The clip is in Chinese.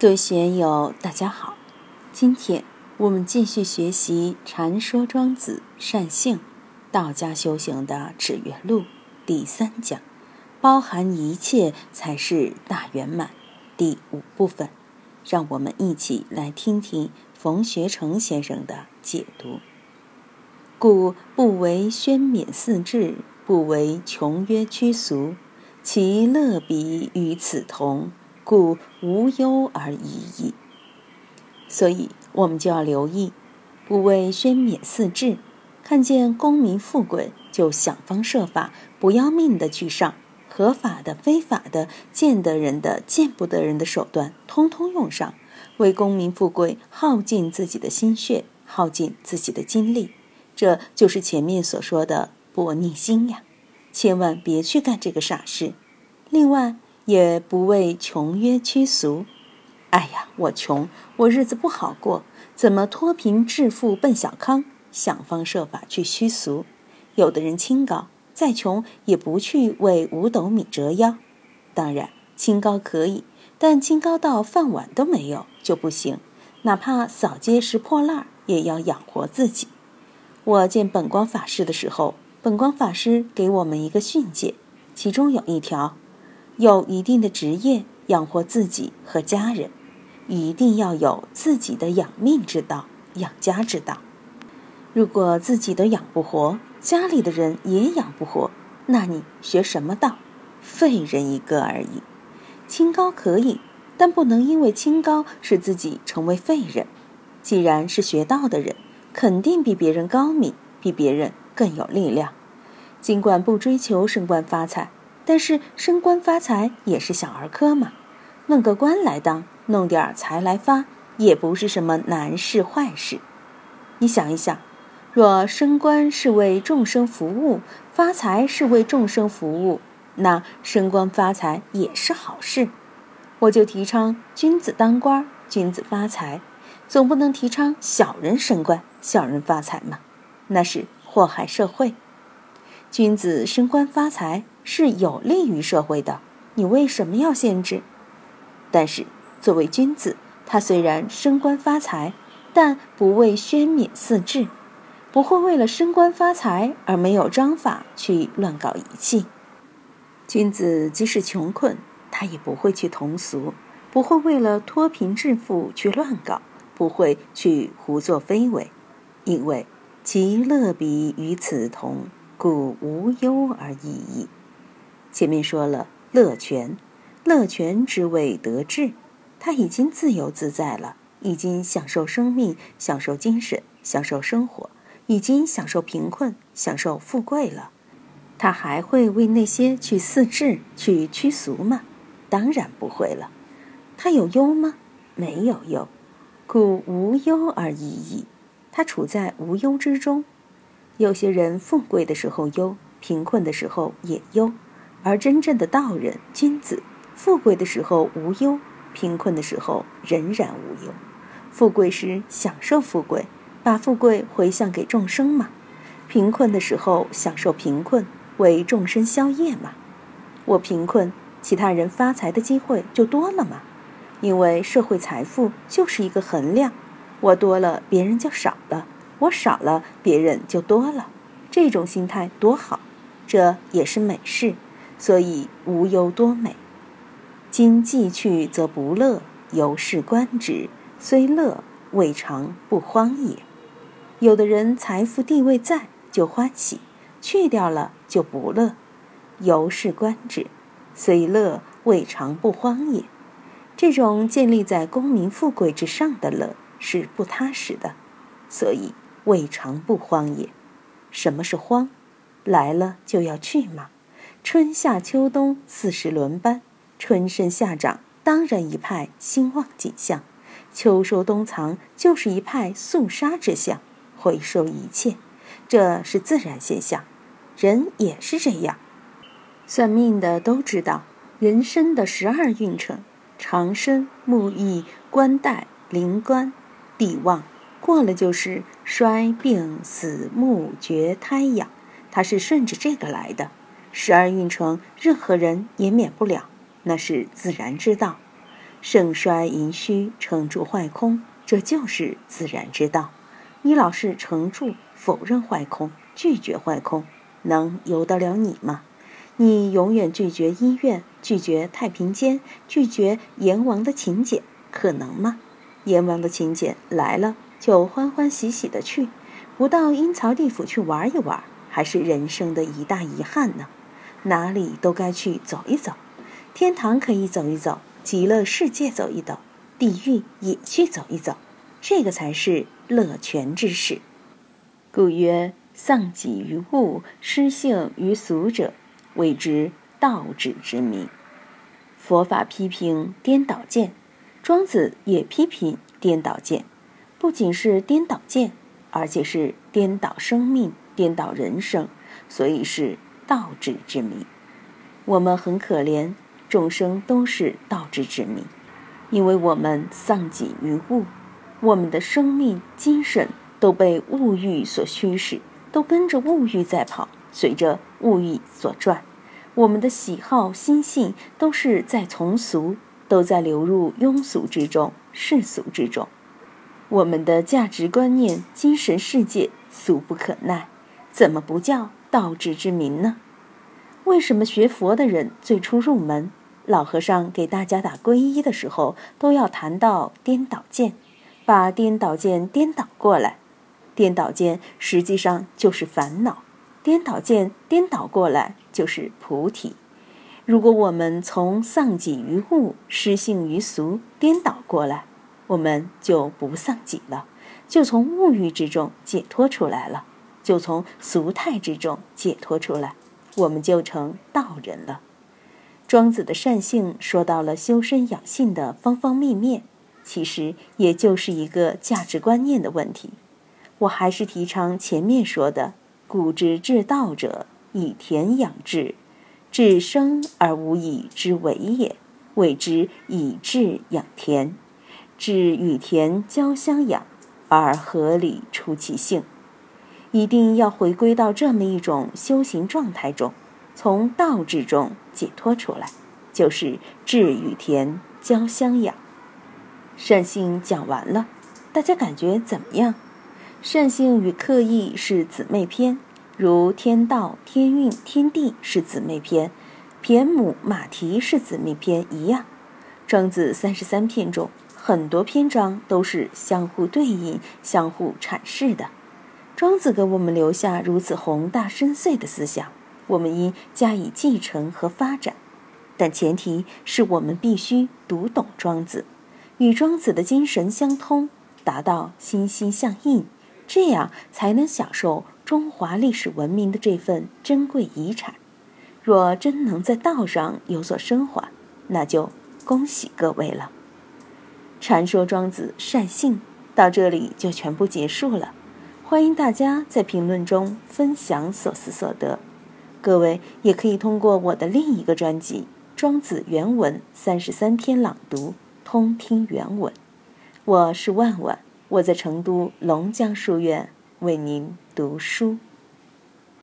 各位学友，大家好。今天我们继续学习《禅说庄子善性道家修行的指月录》第三讲，包含一切才是大圆满。第五部分，让我们一起来听听冯学成先生的解读。故不为宣冕四志，不为穷约屈俗，其乐彼与此同。故无忧而已矣。所以，我们就要留意，不为宣冕四志，看见功名富贵，就想方设法不要命的去上，合法的、非法的，见得人的、见不得人的手段，通通用上，为功名富贵耗尽自己的心血，耗尽自己的精力，这就是前面所说的薄逆心呀！千万别去干这个傻事。另外，也不为穷约屈俗，哎呀，我穷，我日子不好过，怎么脱贫致富奔小康？想方设法去虚俗。有的人清高，再穷也不去为五斗米折腰。当然，清高可以，但清高到饭碗都没有就不行。哪怕扫街拾破烂，也要养活自己。我见本光法师的时候，本光法师给我们一个训诫，其中有一条。有一定的职业养活自己和家人，一定要有自己的养命之道、养家之道。如果自己都养不活，家里的人也养不活，那你学什么道？废人一个而已。清高可以，但不能因为清高使自己成为废人。既然是学道的人，肯定比别人高明，比别人更有力量。尽管不追求升官发财。但是升官发财也是小儿科嘛，弄个官来当，弄点财来发，也不是什么难事坏事。你想一想，若升官是为众生服务，发财是为众生服务，那升官发财也是好事。我就提倡君子当官，君子发财，总不能提倡小人升官，小人发财嘛，那是祸害社会。君子升官发财。是有利于社会的，你为什么要限制？但是作为君子，他虽然升官发财，但不为宣冕四志，不会为了升官发财而没有章法去乱搞仪器。君子即使穷困，他也不会去同俗，不会为了脱贫致富去乱搞，不会去胡作非为，因为其乐彼与此同，故无忧而已矣。前面说了乐泉，乐泉之谓得志，他已经自由自在了，已经享受生命，享受精神，享受生活，已经享受贫困，享受富贵了。他还会为那些去四志、去屈俗吗？当然不会了。他有忧吗？没有忧，故无忧而已矣。他处在无忧之中。有些人富贵的时候忧，贫困的时候也忧。而真正的道人、君子，富贵的时候无忧，贫困的时候仍然无忧。富贵时享受富贵，把富贵回向给众生嘛；贫困的时候享受贫困，为众生消业嘛。我贫困，其他人发财的机会就多了嘛。因为社会财富就是一个衡量，我多了，别人就少了；我少了，别人就多了。这种心态多好，这也是美事。所以无忧多美，今既去则不乐，由是观之，虽乐未尝不荒也。有的人财富地位在就欢喜，去掉了就不乐，由是观之，虽乐未尝不荒也。这种建立在功名富贵之上的乐是不踏实的，所以未尝不荒也。什么是荒？来了就要去吗？春夏秋冬四时轮班，春生夏长当然一派兴旺景象，秋收冬藏就是一派肃杀之象，回收一切，这是自然现象。人也是这样，算命的都知道，人生的十二运程：长生、木易、官带、临官、地旺，过了就是衰、病、死、木、绝、胎、养，它是顺着这个来的。十二运程，任何人也免不了，那是自然之道。盛衰盈虚，成住坏空，这就是自然之道。你老是成住，否认坏空，拒绝坏空，能由得了你吗？你永远拒绝医院，拒绝太平间，拒绝阎王的请柬，可能吗？阎王的请柬来了，就欢欢喜喜的去，不到阴曹地府去玩一玩，还是人生的一大遗憾呢。哪里都该去走一走，天堂可以走一走，极乐世界走一走，地狱也去走一走，这个才是乐全之事。故曰：丧己于物，失性于俗者，谓之道止之名。佛法批评颠倒见。庄子也批评颠倒见，不仅是颠倒见，而且是颠倒生命、颠倒人生，所以是倒置之谜。我们很可怜，众生都是倒置之谜，因为我们丧己于物，我们的生命、精神都被物欲所驱使，都跟着物欲在跑，随着物欲所转，我们的喜好、心性都是在从俗。都在流入庸俗之中、世俗之中，我们的价值观念、精神世界俗不可耐，怎么不叫道之之名呢？为什么学佛的人最初入门，老和尚给大家打皈依的时候，都要谈到颠倒见，把颠倒见颠倒过来？颠倒见实际上就是烦恼，颠倒见颠倒过来就是菩提。如果我们从丧己于物、失性于俗颠倒过来，我们就不丧己了，就从物欲之中解脱出来了，就从俗态之中解脱出来，我们就成道人了。庄子的善性说到了修身养性的方方面面，其实也就是一个价值观念的问题。我还是提倡前面说的：“古之治道者，以田养志。”至生而无以之为也，谓之以志养田。志与田交相养，而合理出其性。一定要回归到这么一种修行状态中，从道之中解脱出来，就是志与田交相养。善性讲完了，大家感觉怎么样？善性与刻意是姊妹篇。如天道、天运、天地是姊妹篇，骈母、马蹄是姊妹篇一样。庄子三十三篇中，很多篇章都是相互对应、相互阐释的。庄子给我们留下如此宏大深邃的思想，我们应加以继承和发展。但前提是我们必须读懂庄子，与庄子的精神相通，达到心心相印，这样才能享受。中华历史文明的这份珍贵遗产，若真能在道上有所升华，那就恭喜各位了。传说庄子善性到这里就全部结束了，欢迎大家在评论中分享所思所得。各位也可以通过我的另一个专辑《庄子原文三十三篇朗读》通听原文。我是万万，我在成都龙江书院。为您读书。